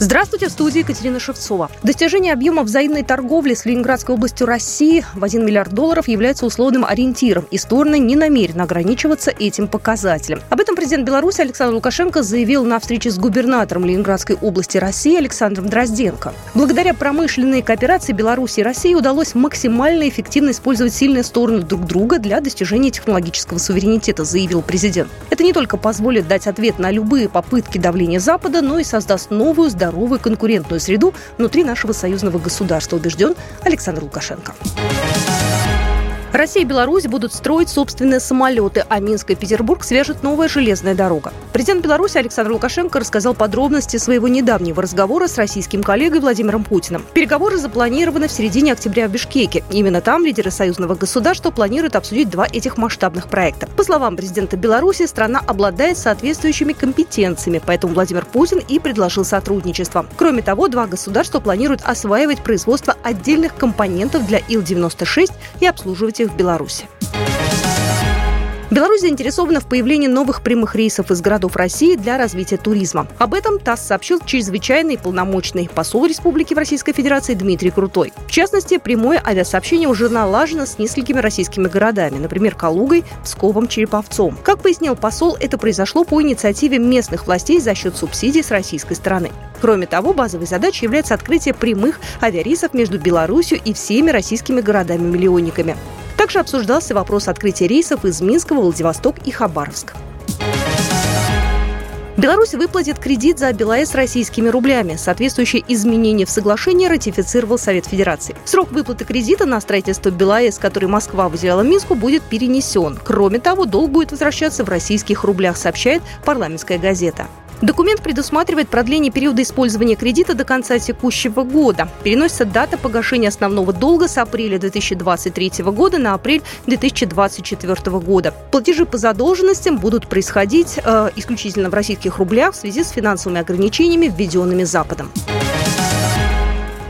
Здравствуйте, в студии Екатерина Шевцова. Достижение объема взаимной торговли с Ленинградской областью России в 1 миллиард долларов является условным ориентиром, и стороны не намерены ограничиваться этим показателем. Об этом президент Беларуси Александр Лукашенко заявил на встрече с губернатором Ленинградской области России Александром Дрозденко. Благодаря промышленной кооперации Беларуси и России удалось максимально эффективно использовать сильные стороны друг друга для достижения технологического суверенитета, заявил президент. Это не только позволит дать ответ на любые попытки давления Запада, но и создаст новую здоровую здоровую конкурентную среду внутри нашего союзного государства, убежден Александр Лукашенко. Россия и Беларусь будут строить собственные самолеты, а Минск и Петербург свяжет новая железная дорога. Президент Беларуси Александр Лукашенко рассказал подробности своего недавнего разговора с российским коллегой Владимиром Путиным. Переговоры запланированы в середине октября в Бишкеке. Именно там лидеры союзного государства планируют обсудить два этих масштабных проекта. По словам президента Беларуси, страна обладает соответствующими компетенциями, поэтому Владимир Путин и предложил сотрудничество. Кроме того, два государства планируют осваивать производство отдельных компонентов для Ил-96 и обслуживать событиях в Беларуси. Беларусь заинтересована в появлении новых прямых рейсов из городов России для развития туризма. Об этом ТАСС сообщил чрезвычайный полномочный посол Республики в Российской Федерации Дмитрий Крутой. В частности, прямое авиасообщение уже налажено с несколькими российскими городами, например, Калугой, Псковом, Череповцом. Как пояснил посол, это произошло по инициативе местных властей за счет субсидий с российской стороны. Кроме того, базовой задачей является открытие прямых авиарейсов между Беларусью и всеми российскими городами-миллионниками. Также обсуждался вопрос открытия рейсов из Минска, Владивосток и Хабаровск. Беларусь выплатит кредит за БелАЭС российскими рублями. Соответствующее изменение в соглашении ратифицировал Совет Федерации. Срок выплаты кредита на строительство БелАЭС, который Москва выделяла Минску, будет перенесен. Кроме того, долг будет возвращаться в российских рублях, сообщает парламентская газета. Документ предусматривает продление периода использования кредита до конца текущего года. Переносится дата погашения основного долга с апреля 2023 года на апрель 2024 года. Платежи по задолженностям будут происходить э, исключительно в российских рублях в связи с финансовыми ограничениями, введенными Западом.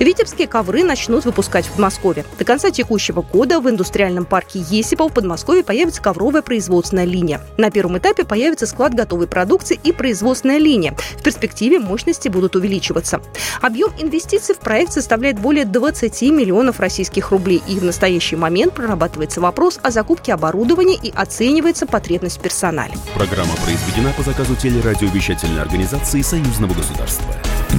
Витебские ковры начнут выпускать в Подмосковье. До конца текущего года в индустриальном парке Есипа в Подмосковье появится ковровая производственная линия. На первом этапе появится склад готовой продукции и производственная линия. В перспективе мощности будут увеличиваться. Объем инвестиций в проект составляет более 20 миллионов российских рублей. И в настоящий момент прорабатывается вопрос о закупке оборудования и оценивается потребность в персонале. Программа произведена по заказу телерадиовещательной организации Союзного государства.